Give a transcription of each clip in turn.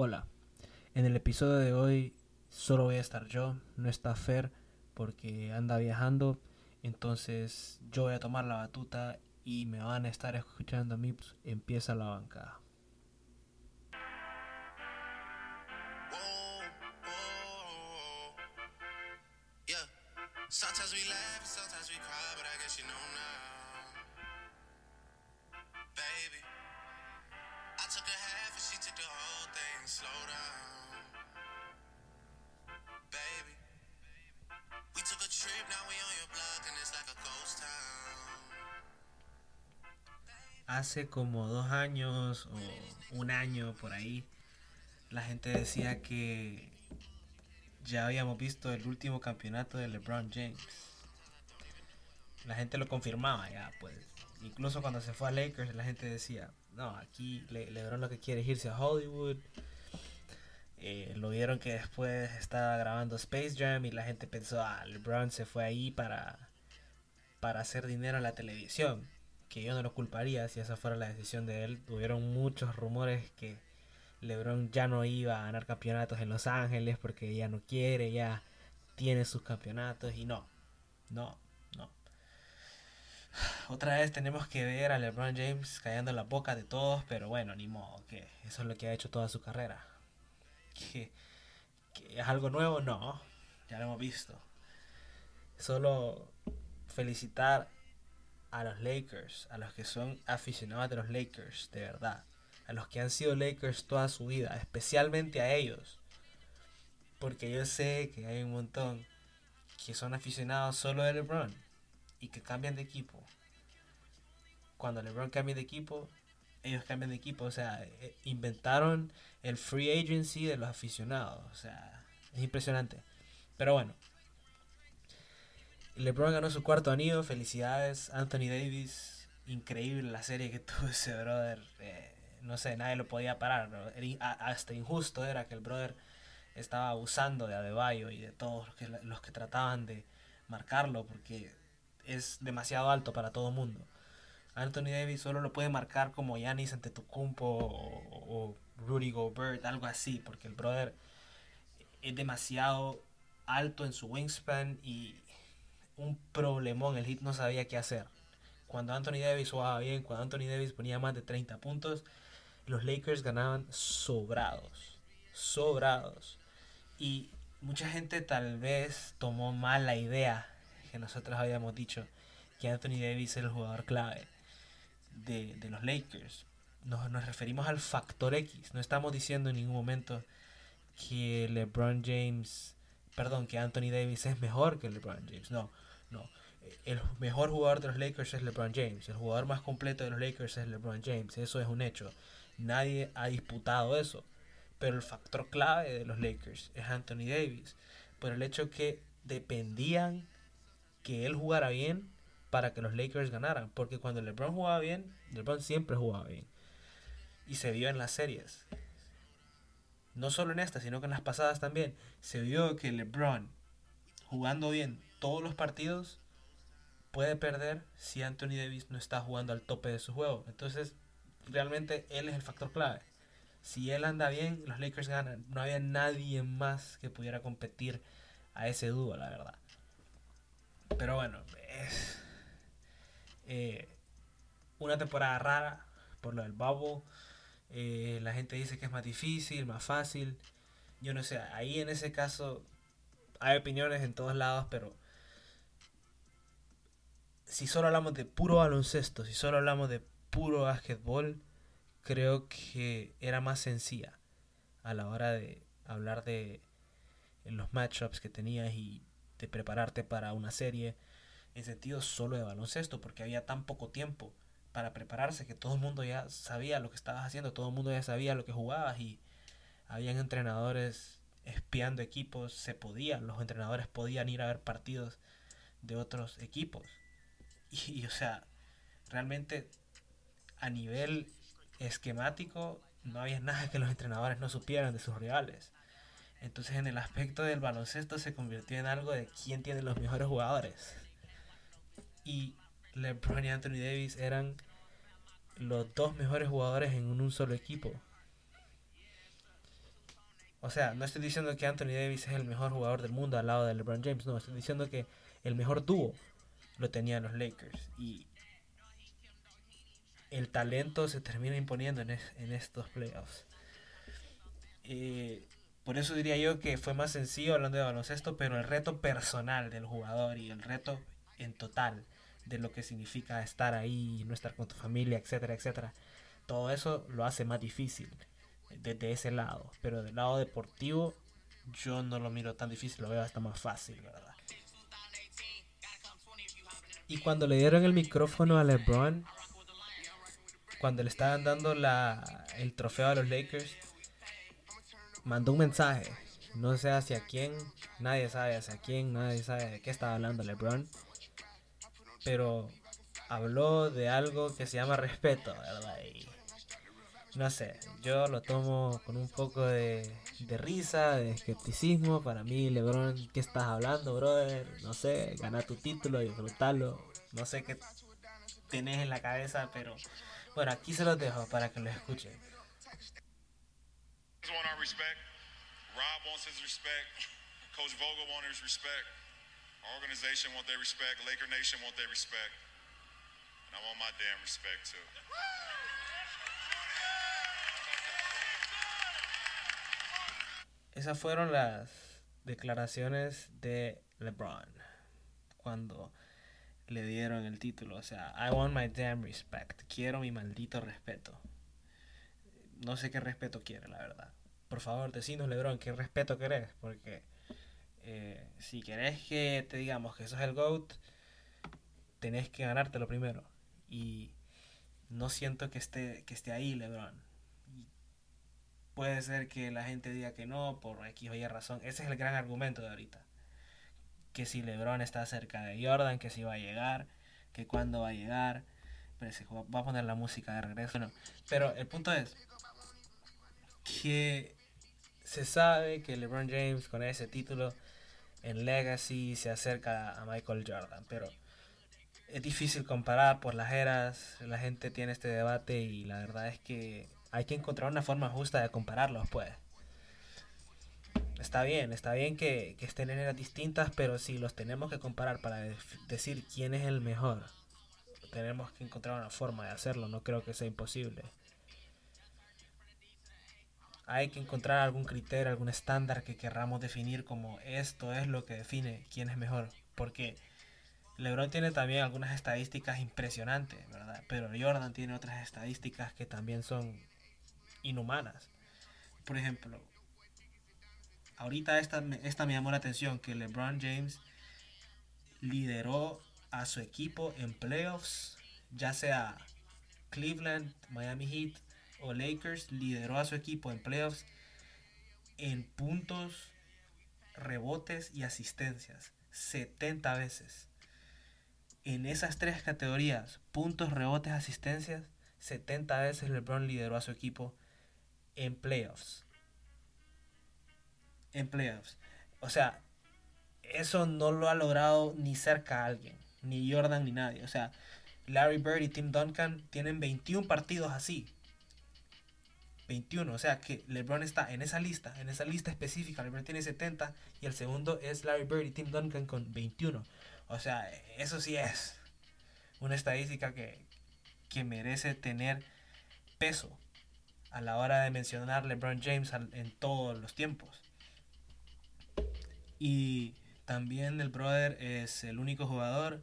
Hola, en el episodio de hoy solo voy a estar yo, no está Fer porque anda viajando, entonces yo voy a tomar la batuta y me van a estar escuchando a mí, pues, empieza la bancada. Como dos años o un año por ahí, la gente decía que ya habíamos visto el último campeonato de LeBron James. La gente lo confirmaba ya, pues. Incluso cuando se fue a Lakers, la gente decía, no, aquí LeBron lo que quiere es irse a Hollywood. Eh, lo vieron que después estaba grabando Space Jam y la gente pensó, ah, LeBron se fue ahí para, para hacer dinero en la televisión que yo no lo culparía si esa fuera la decisión de él. Tuvieron muchos rumores que LeBron ya no iba a ganar campeonatos en Los Ángeles porque ya no quiere, ya tiene sus campeonatos y no, no, no. Otra vez tenemos que ver a LeBron James callando la boca de todos, pero bueno, ni modo, que eso es lo que ha hecho toda su carrera. Que, es algo nuevo, no, ya lo hemos visto. Solo felicitar a los Lakers, a los que son aficionados de los Lakers, de verdad, a los que han sido Lakers toda su vida, especialmente a ellos, porque yo sé que hay un montón que son aficionados solo de LeBron y que cambian de equipo. Cuando LeBron cambia de equipo, ellos cambian de equipo, o sea, eh, inventaron el free agency de los aficionados, o sea, es impresionante. Pero bueno, LeBron ganó su cuarto anillo, felicidades. Anthony Davis, increíble la serie que tuvo ese brother. Eh, no sé, nadie lo podía parar. Hasta injusto era que el brother estaba abusando de Adebayo y de todos los que, los que trataban de marcarlo porque es demasiado alto para todo mundo. Anthony Davis solo lo puede marcar como Yanis ante Tucumpo o, o Rudy Gobert, algo así, porque el brother es demasiado alto en su wingspan y, un problemón. El Hit no sabía qué hacer. Cuando Anthony Davis jugaba bien, cuando Anthony Davis ponía más de 30 puntos, los Lakers ganaban sobrados. Sobrados. Y mucha gente tal vez tomó mal la idea que nosotros habíamos dicho que Anthony Davis era el jugador clave de, los Lakers. Nos, nos referimos al factor X. No estamos diciendo en ningún momento que LeBron James, perdón, que Anthony Davis es mejor que LeBron James. No, no. El mejor jugador de los Lakers es LeBron James. El jugador más completo de los Lakers es LeBron James. Eso es un hecho. Nadie ha disputado eso. Pero el factor clave de los Lakers es Anthony Davis. Por el hecho que dependían que él jugara bien para que los Lakers ganaran. Porque cuando LeBron jugaba bien, LeBron siempre jugaba bien. Y se vio en las series. No solo en esta, sino que en las pasadas también. Se vio que LeBron, jugando bien todos los partidos puede perder si Anthony Davis no está jugando al tope de su juego. Entonces, realmente él es el factor clave. Si él anda bien, los Lakers ganan. No había nadie más que pudiera competir a ese dúo, la verdad. Pero bueno, es eh, una temporada rara por lo del bubble. Eh, la gente dice que es más difícil, más fácil. Yo no sé, ahí en ese caso hay opiniones en todos lados, pero si solo hablamos de puro baloncesto, si solo hablamos de puro básquetbol, creo que era más sencilla a la hora de hablar de los matchups que tenías y de prepararte para una serie en sentido solo de baloncesto, porque había tan poco tiempo para prepararse que todo el mundo ya sabía lo que estabas haciendo, todo el mundo ya sabía lo que jugabas y habían entrenadores espiando equipos, se podían, los entrenadores podían ir a ver partidos de otros equipos. Y, o sea, realmente a nivel esquemático no había nada que los entrenadores no supieran de sus rivales. Entonces en el aspecto del baloncesto se convirtió en algo de quién tiene los mejores jugadores. Y LeBron y Anthony Davis eran los dos mejores jugadores en un solo equipo. O sea, no estoy diciendo que Anthony Davis es el mejor jugador del mundo al lado de LeBron James, no, estoy diciendo que el mejor dúo lo tenían los Lakers. Y el talento se termina imponiendo en, en estos playoffs. Eh, por eso diría yo que fue más sencillo hablando de baloncesto, pero el reto personal del jugador y el reto en total de lo que significa estar ahí, no estar con tu familia, etcétera, etcétera, todo eso lo hace más difícil desde ese lado. Pero del lado deportivo, yo no lo miro tan difícil, lo veo hasta más fácil, ¿verdad? Y cuando le dieron el micrófono a LeBron, cuando le estaban dando la, el trofeo a los Lakers, mandó un mensaje. No sé hacia quién, nadie sabe hacia quién, nadie sabe de qué estaba hablando LeBron. Pero habló de algo que se llama respeto, ¿verdad? No sé, yo lo tomo con un poco de, de risa, de escepticismo. Para mí, LeBron, ¿qué estás hablando, brother? No sé, gana tu título, disfrutarlo. No sé qué tenés en la cabeza, pero bueno, aquí se los dejo para que lo escuchen. Rob wants his respect. Coach Vogel wants his respect. Our organization want their respect. Laker Nation want their respect. And I want my damn respect too. Esas fueron las declaraciones de LeBron cuando le dieron el título. O sea, I want my damn respect. Quiero mi maldito respeto. No sé qué respeto quiere, la verdad. Por favor, decinos, Lebron, qué respeto querés. Porque eh, si querés que te digamos que sos el GOAT, tenés que ganártelo primero. Y no siento que esté, que esté ahí, Lebron. Puede ser que la gente diga que no, por X o Y razón. Ese es el gran argumento de ahorita que si LeBron está cerca de Jordan, que si va a llegar, que cuándo va a llegar. Pero se va a poner la música de regreso. pero el punto es que se sabe que LeBron James con ese título en Legacy se acerca a Michael Jordan, pero es difícil comparar por las eras, la gente tiene este debate y la verdad es que hay que encontrar una forma justa de compararlos, pues está bien, está bien que, estén en eras distintas, pero si los tenemos que comparar para decir quién es el mejor, tenemos que encontrar una forma de hacerlo, no creo que sea imposible. Hay que encontrar algún criterio, algún estándar que querramos definir como esto es lo que define quién es mejor, porque LeBron tiene también algunas estadísticas impresionantes, ¿verdad? Pero Jordan tiene otras estadísticas que también son inhumanas. Por ejemplo, ahorita esta, esta me llamó la atención, que LeBron James lideró a su equipo en playoffs, ya sea Cleveland, Miami Heat o Lakers, lideró a su equipo en playoffs en puntos, rebotes y asistencias, 70 veces. En esas tres categorías, puntos, rebotes, asistencias, 70 veces LeBron lideró a su equipo en playoffs en playoffs. O sea, eso no lo ha logrado ni cerca a alguien, ni Jordan ni nadie. O sea, Larry Bird y Tim Duncan tienen 21 partidos así. 21, o sea que LeBron está en esa lista, en esa lista específica. LeBron tiene 70 y el segundo es Larry Bird y Tim Duncan con 21. O sea, eso sí es una estadística que, que merece tener peso a la hora de mencionar LeBron James en todos los tiempos. Y también el brother es el único jugador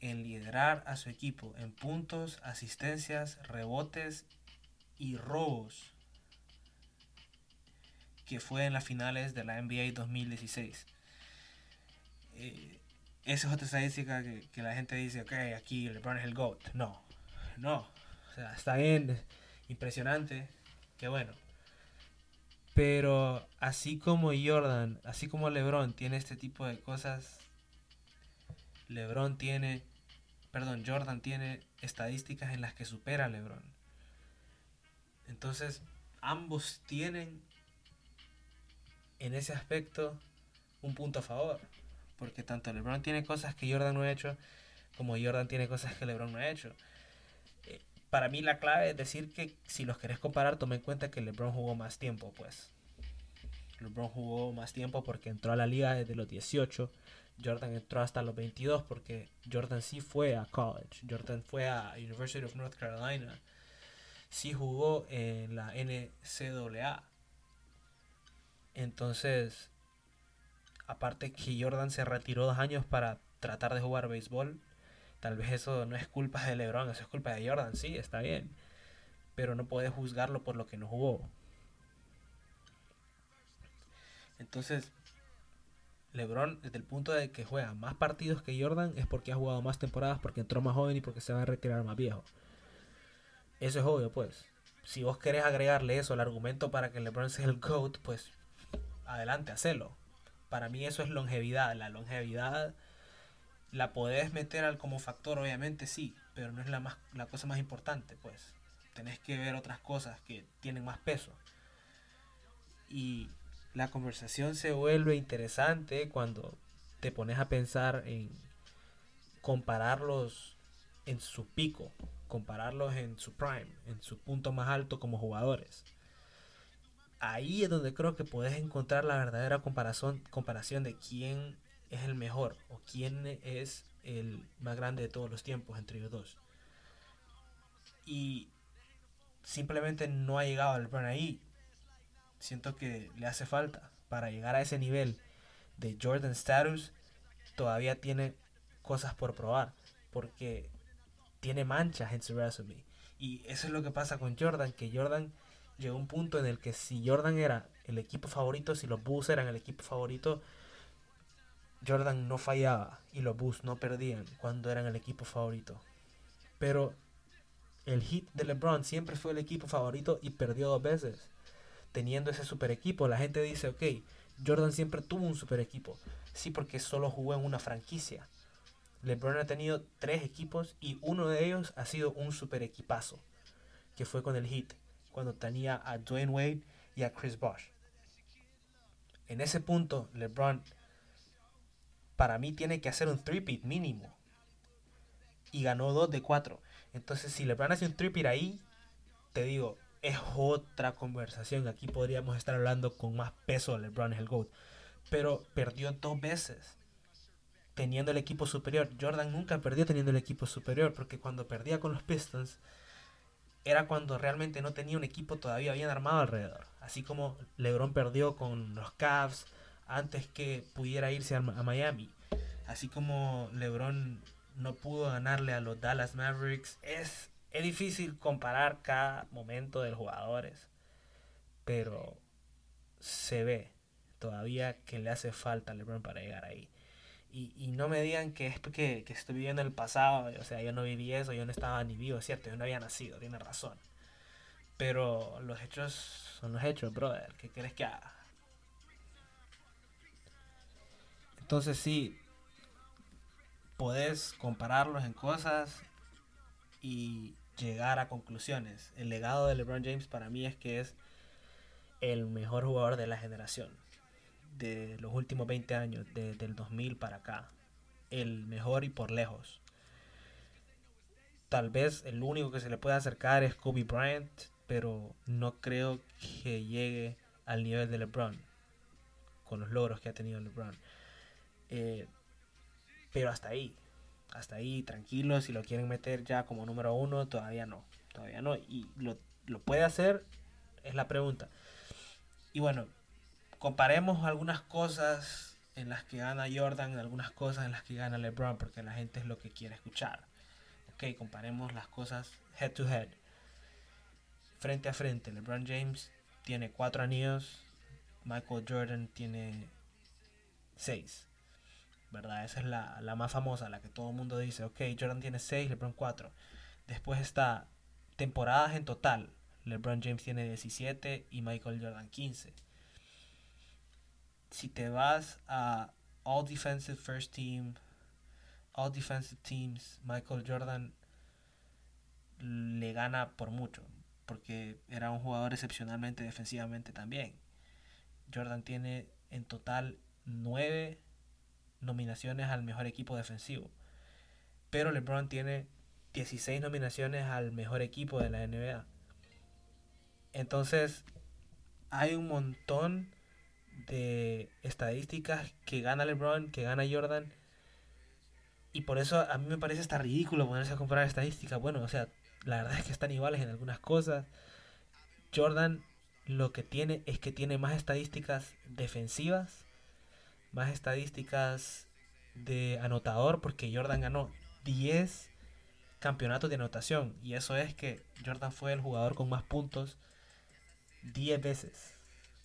en liderar a su equipo en puntos, asistencias, rebotes y robos, que fue en las finales de la NBA 2016. Eh, esa es otra estadística que, que, la gente dice, ok, aquí LeBron es el GOAT. No, no. O sea, está bien, impresionante, qué bueno. Pero así como Jordan, así como LeBron tiene este tipo de cosas, LeBron tiene, perdón, Jordan tiene estadísticas en las que supera a LeBron. Entonces, ambos tienen en ese aspecto un punto a favor. Porque tanto LeBron tiene cosas que Jordan no ha hecho, como Jordan tiene cosas que LeBron no ha hecho. Para mí la clave es decir que si los querés comparar, tome en cuenta que LeBron jugó más tiempo, pues. LeBron jugó más tiempo porque entró a la liga desde los 18. Jordan entró hasta los 22 porque Jordan sí fue a college. Jordan fue a University of North Carolina. Sí jugó en la NCAA. Entonces, aparte que Jordan se retiró dos años para tratar de jugar béisbol, tal vez eso no es culpa de LeBron, eso es culpa de Jordan, sí, está bien. Pero no puedes juzgarlo por lo que no jugó. Entonces, LeBron, desde el punto de que juega más partidos que Jordan, es porque ha jugado más temporadas, porque entró más joven y porque se va a retirar más viejo. Eso es obvio, pues. Si vos querés agregarle eso al argumento para que LeBron sea el GOAT, pues adelante, hacelo. Para mí eso es longevidad. La longevidad la podés meter al como factor, obviamente sí, pero no es la, más, la cosa más importante, pues. Tenés que ver otras cosas que tienen más peso. Y la conversación se vuelve interesante cuando te pones a pensar en compararlos en su pico, compararlos en su prime, en su punto más alto como jugadores. Ahí es donde creo que puedes encontrar la verdadera comparación, comparación de quién es el mejor o quién es el más grande de todos los tiempos entre ellos dos. Y simplemente no ha llegado el LeBron ahí siento que le hace falta para llegar a ese nivel de Jordan status. Todavía tiene cosas por probar porque tiene manchas en su resume. Y eso es lo que pasa con Jordan, que Jordan llegó a un punto en el que si Jordan era el equipo favorito, si los Bulls eran el equipo favorito, Jordan no fallaba y los Bulls no perdían cuando eran el equipo favorito. Pero el hit de LeBron siempre fue el equipo favorito y perdió dos veces teniendo ese super equipo. La gente dice, ok, Jordan siempre tuvo un super equipo. Sí, porque solo jugó en una franquicia. LeBron ha tenido tres equipos y uno de ellos ha sido un super equipazo, que fue con el Heat, cuando tenía a Dwayne Wade y a Chris Bosh. En ese punto, LeBron, para mí, tiene que hacer un three mínimo. Y ganó dos de cuatro. Entonces, si LeBron hace un three ahí, te digo, es otra conversación. Aquí podríamos estar hablando con más peso LeBron es el GOAT. Pero perdió dos veces teniendo el equipo superior. Jordan nunca perdió teniendo el equipo superior porque cuando perdía con los Pistons era cuando realmente no tenía un equipo todavía bien armado alrededor. Así como LeBron perdió con los Cavs antes que pudiera irse a, a Miami. Así como LeBron no pudo ganarle a los Dallas Mavericks. Es es difícil comparar cada momento de los jugadores, pero se ve todavía que le hace falta a LeBron para llegar ahí. Y, no me digan que es porque que estoy viviendo el pasado, o sea, yo no viví eso, yo no estaba ni vivo, cierto, yo no había nacido, tiene razón. Pero los hechos son los hechos, brother, ¿qué quieres que haga? Entonces sí, podés compararlos en cosas y llegar a conclusiones. El legado de LeBron James para mí es que es el mejor jugador de la generación. De los últimos 20 años, desde el 2000 para acá. El mejor y por lejos. Tal vez el único que se le puede acercar es Kobe Bryant, pero no creo que llegue al nivel de LeBron. Con los logros que ha tenido LeBron. Eh, pero hasta ahí hasta ahí, tranquilo, si lo quieren meter ya como número uno, todavía no, todavía no. Y lo, puede hacer, es la pregunta. Y bueno, comparemos algunas cosas en las que gana Jordan, algunas cosas en las que gana LeBron, porque la gente es lo que quiere escuchar. Ok, comparemos las cosas head to head. Frente a frente, LeBron James tiene cuatro anillos, Michael Jordan tiene seis. ¿Verdad? Esa es la, más famosa, la que todo el mundo dice, ok, Jordan tiene 6, LeBron 4. Después está temporadas en total. LeBron James tiene 17 y Michael Jordan 15. Si te vas a All Defensive First Team, All Defensive Teams, Michael Jordan le gana por mucho, porque era un jugador excepcionalmente defensivamente también. Jordan tiene en total 9 nominaciones al mejor equipo defensivo. Pero LeBron tiene 16 nominaciones al mejor equipo de la NBA. Entonces, hay un montón de estadísticas que gana LeBron, que gana Jordan. Y por eso a mí me parece hasta ridículo ponerse a comparar estadísticas. Bueno, o sea, la verdad es que están iguales en algunas cosas. Jordan lo que tiene es que tiene más estadísticas defensivas, más estadísticas de anotador, porque Jordan ganó 10 campeonatos de anotación. Y eso es que Jordan fue el jugador con más puntos 10 veces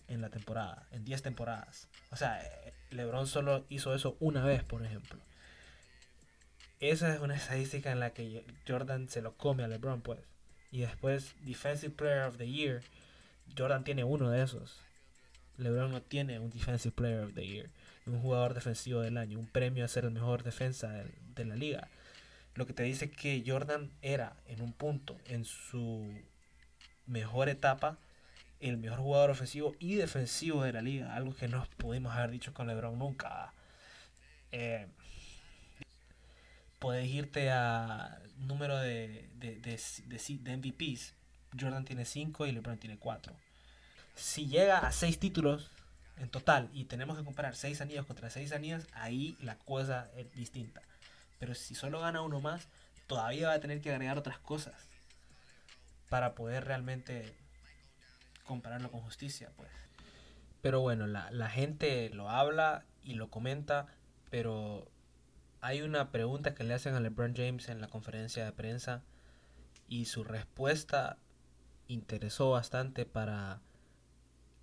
en la temporada, en 10 temporadas. O sea, LeBron solo hizo eso una vez, por ejemplo. Esa es una estadística en la que Jordan se lo come a LeBron, pues. Y después, Defensive Player of the Year, Jordan tiene uno de esos. LeBron no tiene un Defensive Player of the Year, un jugador defensivo del año, un premio a ser el mejor defensa de, la liga. Lo que te dice que Jordan era en un punto, en su mejor etapa, el mejor jugador ofensivo y defensivo de la liga, algo que no pudimos haber dicho con LeBron nunca. Eh, puedes irte a número de, de, de, de, MVPs. Jordan tiene 5 y LeBron tiene 4. Si llega a 6 títulos en total y tenemos que comparar 6 anillos contra 6 anillos, ahí la cosa es distinta. Pero si solo gana uno más, todavía va a tener que agregar otras cosas para poder realmente compararlo con justicia, pues. Pero bueno, la, la gente lo habla y lo comenta, pero hay una pregunta que le hacen a LeBron James en la conferencia de prensa y su respuesta interesó bastante para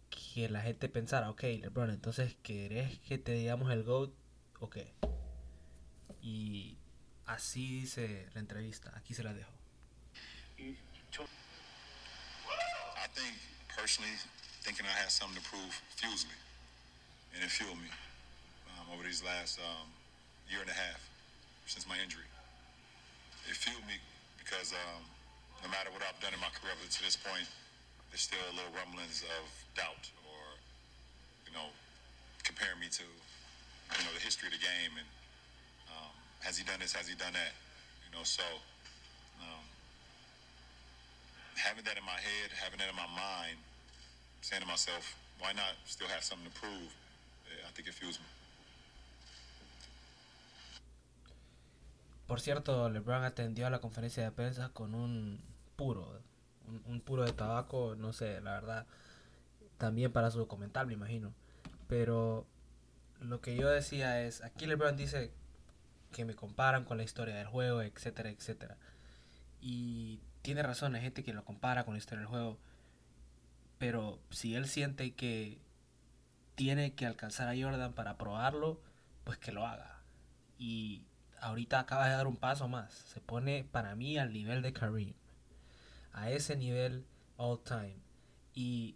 que la gente pensara, ok, LeBron, entonces, ¿querés que te digamos el GOAT o qué? Y así dice la entrevista, aquí se la dejo. personally thinking I had something to prove fuels me, and it fueled me um, over these last um, year and a half since my injury. It fueled me because um, no matter what I've done in my career up to this point, there's still a little rumblings of doubt or, you know, comparing me to, you know, the history of the game and um, has he done this, has he done that, you know, so um, having that in my head, having that in my mind, saying to myself, why not still have something to prove? I think it fuels me. Por cierto, LeBron atendió a la conferencia de prensa con un puro, un, puro de tabaco, no sé, la verdad, también para su comentario, me imagino. Pero lo que yo decía es, aquí LeBron dice que me comparan con la historia del juego, etcétera, etcétera. Y tiene razón, hay gente que lo compara con la historia del juego. Pero si él siente que tiene que alcanzar a Jordan para probarlo, pues que lo haga. Y ahorita acaba de dar un paso más. Se pone para mí al nivel de Kareem. A ese nivel all time. Y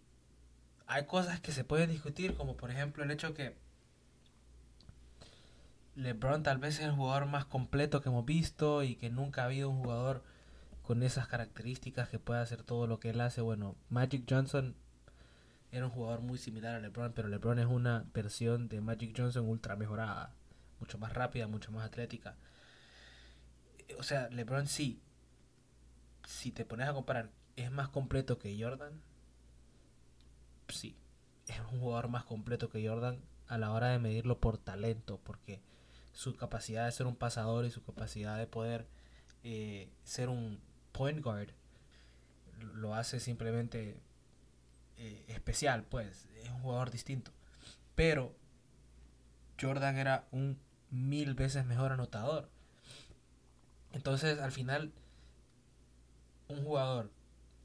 hay cosas que se pueden discutir, como por ejemplo el hecho que LeBron tal vez es el jugador más completo que hemos visto y que nunca ha habido un jugador con esas características que puede hacer todo lo que él hace. Bueno, Magic Johnson era un jugador muy similar a LeBron, pero LeBron es una versión de Magic Johnson ultra mejorada, mucho más rápida, mucho más atlética. O sea, LeBron sí, si te pones a comparar, es más completo que Jordan. Sí, es un jugador más completo que Jordan a la hora de medirlo por talento, porque su capacidad de ser un pasador y su capacidad de poder eh, ser un point guard lo hace simplemente eh, especial, pues es un jugador distinto. Pero Jordan era un mil veces mejor anotador. Entonces al final un jugador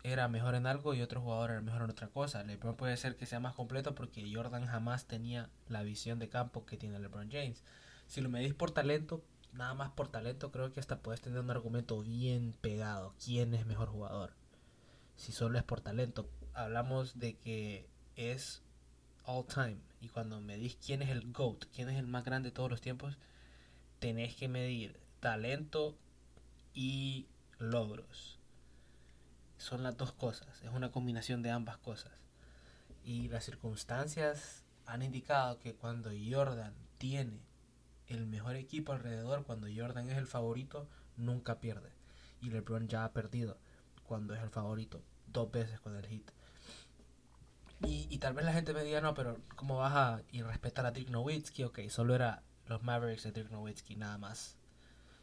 era mejor en algo y otro jugador era mejor en otra cosa. LeBron puede ser que sea más completo porque Jordan jamás tenía la visión de campo que tiene LeBron James. Si lo medís por talento, nada más por talento, creo que hasta puedes tener un argumento bien pegado. ¿Quién es mejor jugador? Si solo es por talento. Hablamos de que es all time. Y cuando medís quién es el GOAT, quién es el más grande de todos los tiempos, tenés que medir talento y logros. Son las dos cosas. Es una combinación de ambas cosas. Y las circunstancias han indicado que cuando Jordan tiene el mejor equipo alrededor, cuando Jordan es el favorito, nunca pierde. Y LeBron ya ha perdido cuando es el favorito, dos veces con el hit. Y, y tal vez la gente me diga, no, pero ¿cómo vas a y respetar a Dirk Nowitzki? Ok, solo era los Mavericks de Dirk Nowitzki, nada más.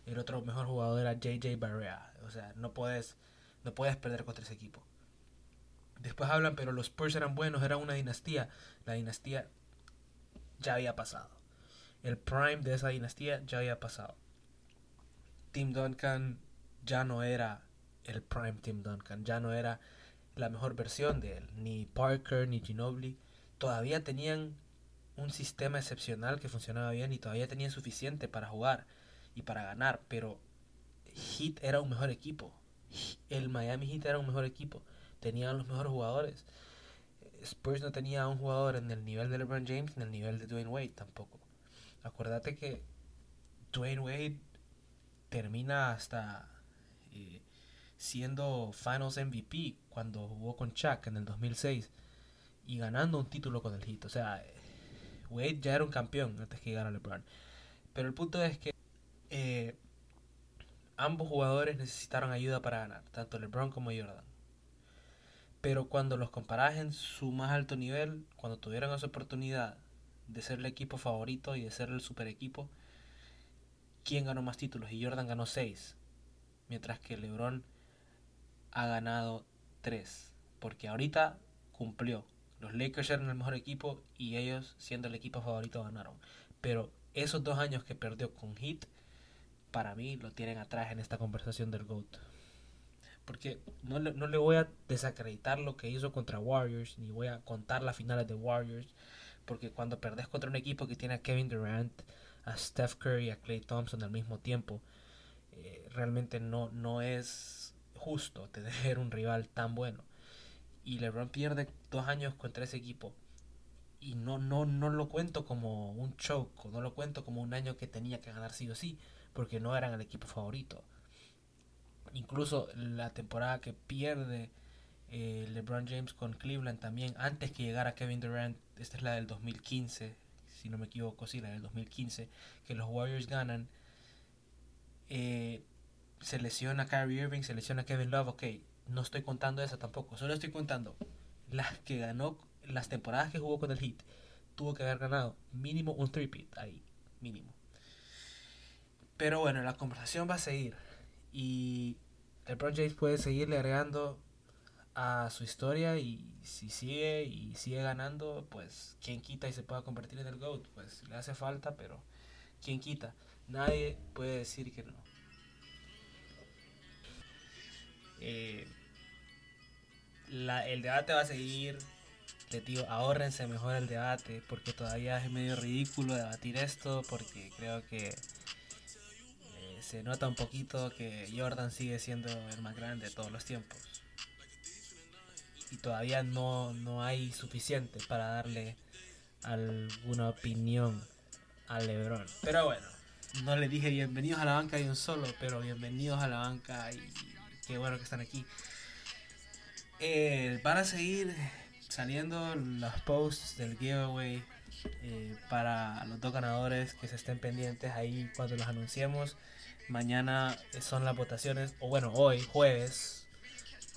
El otro mejor jugador era JJ Barrea. O sea, no puedes, no puedes perder contra ese equipo. Después hablan, pero los Spurs eran buenos, era una dinastía. La dinastía ya había pasado. El prime de esa dinastía ya había pasado. Tim Duncan ya no era el prime Tim Duncan, ya no era la mejor versión de él. Ni Parker ni Ginobili todavía tenían un sistema excepcional que funcionaba bien y todavía tenían suficiente para jugar y para ganar, pero Heat era un mejor equipo. El Miami Heat era un mejor equipo. Tenían los mejores jugadores. Spurs no tenía un jugador en el nivel de LeBron James ni en el nivel de Dwayne Wade tampoco. Acuérdate que Dwayne Wade termina hasta eh, siendo Finals MVP cuando jugó con Chuck en el 2006 y ganando un título con el Heat. O sea, Wade ya era un campeón antes que llegara LeBron. Pero el punto es que eh, ambos jugadores necesitaron ayuda para ganar, tanto LeBron como Jordan. Pero cuando los comparas en su más alto nivel, cuando tuvieron esa oportunidad de ser el equipo favorito y de ser el super equipo, ¿quién ganó más títulos? Y Jordan ganó 6, mientras que LeBron ha ganado 3. Porque ahorita cumplió. Los Lakers eran el mejor equipo y ellos, siendo el equipo favorito, ganaron. Pero esos dos años que perdió con Heat, para mí lo tienen atrás en esta conversación del GOAT. Porque no le, no le voy a desacreditar lo que hizo contra Warriors, ni voy a contar las finales de Warriors. Porque cuando perdés contra un equipo que tiene a Kevin Durant, a Steph Curry a Clay Thompson al mismo tiempo, eh, realmente no, no es justo tener un rival tan bueno. Y LeBron pierde dos años contra ese equipo. Y no, no, no lo cuento como un choke, no lo cuento como un año que tenía que ganar sí o sí, porque no eran el equipo favorito. Incluso la temporada que pierde eh, LeBron James con Cleveland también, antes que llegara Kevin Durant, esta es la del 2015, si no me equivoco, sí, la del 2015, que los Warriors ganan. Eh, se lesiona Kyrie Irving, se lesiona Kevin Love, ok, no estoy contando esa tampoco, solo estoy contando las que ganó, las temporadas que jugó con el Heat, tuvo que haber ganado mínimo un three-peat ahí, mínimo. Pero bueno, la conversación va a seguir y el James puede seguirle agregando a su historia y si sigue y sigue ganando, pues quien quita y se pueda convertir en el GOAT, pues le hace falta, pero quien quita. Nadie puede decir que no. Eh, el debate va a seguir. Les digo, ahórrense mejor el debate porque todavía es medio ridículo debatir esto porque creo que eh, se nota un poquito que Jordan sigue siendo el más grande de todos los tiempos. Y todavía no, no hay suficiente para darle alguna opinión a Lebron. Pero bueno, no le dije bienvenidos a la banca de un solo, pero bienvenidos a la banca y qué bueno que están aquí. Eh, van seguir saliendo los posts del giveaway eh, para los dos ganadores que se estén pendientes ahí cuando los anunciemos. Mañana son las votaciones, o bueno, hoy, jueves,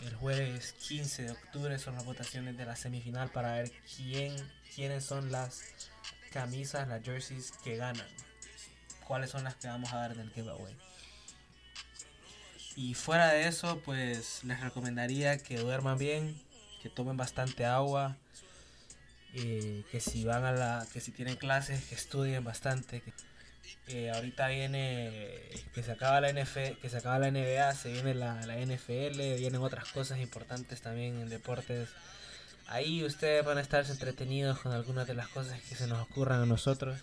el jueves 15 de octubre son las votaciones de la semifinal para ver quién, quiénes son las camisas, las jerseys que ganan. Cuáles son las que vamos a dar del giveaway. Y fuera de eso, pues les recomendaría que duerman bien, que tomen bastante agua, eh, que si van a la, que si tienen clases, que estudien bastante. Eh, ahorita viene que se acaba la NFL, que se acaba la NBA, se viene la, la NFL, vienen otras cosas importantes también en deportes. Ahí ustedes van a estar entretenidos con algunas de las cosas que se nos ocurran a nosotros.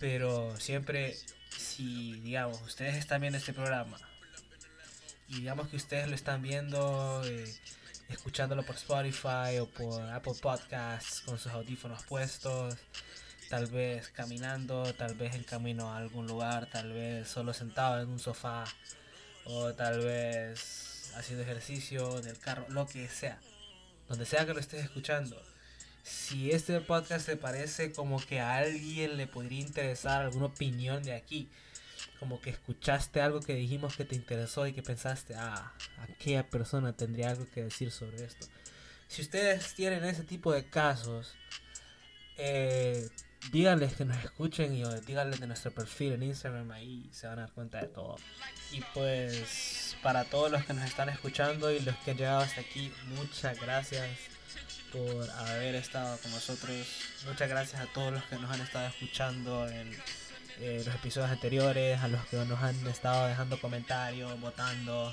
Pero siempre, si digamos, ustedes están viendo este programa y digamos que ustedes lo están viendo, eh, escuchándolo por Spotify o por Apple Podcasts con sus audífonos puestos, tal vez caminando, tal vez en camino a algún lugar, tal vez solo sentado en un sofá o tal vez haciendo ejercicio en el carro, lo que sea, donde sea que lo estés escuchando. Si este podcast te parece como que a alguien le podría interesar alguna opinión de aquí, como que escuchaste algo que dijimos que te interesó y que pensaste, ah, aquella persona tendría algo que decir sobre esto. si ustedes tienen ese tipo de casos, eh, díganles que nos escuchen y díganles de nuestro perfil en Instagram, ahí se van a dar cuenta de todo. Y pues para todos los que nos están escuchando y los que han llegado hasta aquí, muchas gracias por haber estado con nosotros. Muchas gracias a todos los que nos han estado escuchando en eh, los episodios anteriores, a los que nos han estado dejando comentarios, votando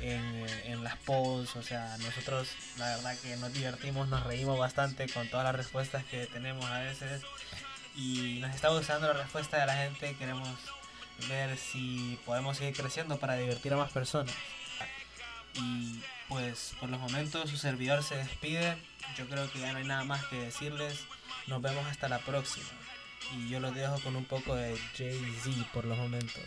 en, eh, en las posts. O sea, nosotros la verdad que nos divertimos, nos reímos bastante con todas las respuestas que tenemos a veces. Y nos está gustando la respuesta de la gente. Queremos ver si podemos seguir creciendo para divertir a más personas. Y pues por los momentos su servidor se despide. Yo creo que ya no hay nada más que decirles. Nos vemos hasta la próxima. Y yo los dejo con un poco de Jay-Z por los momentos.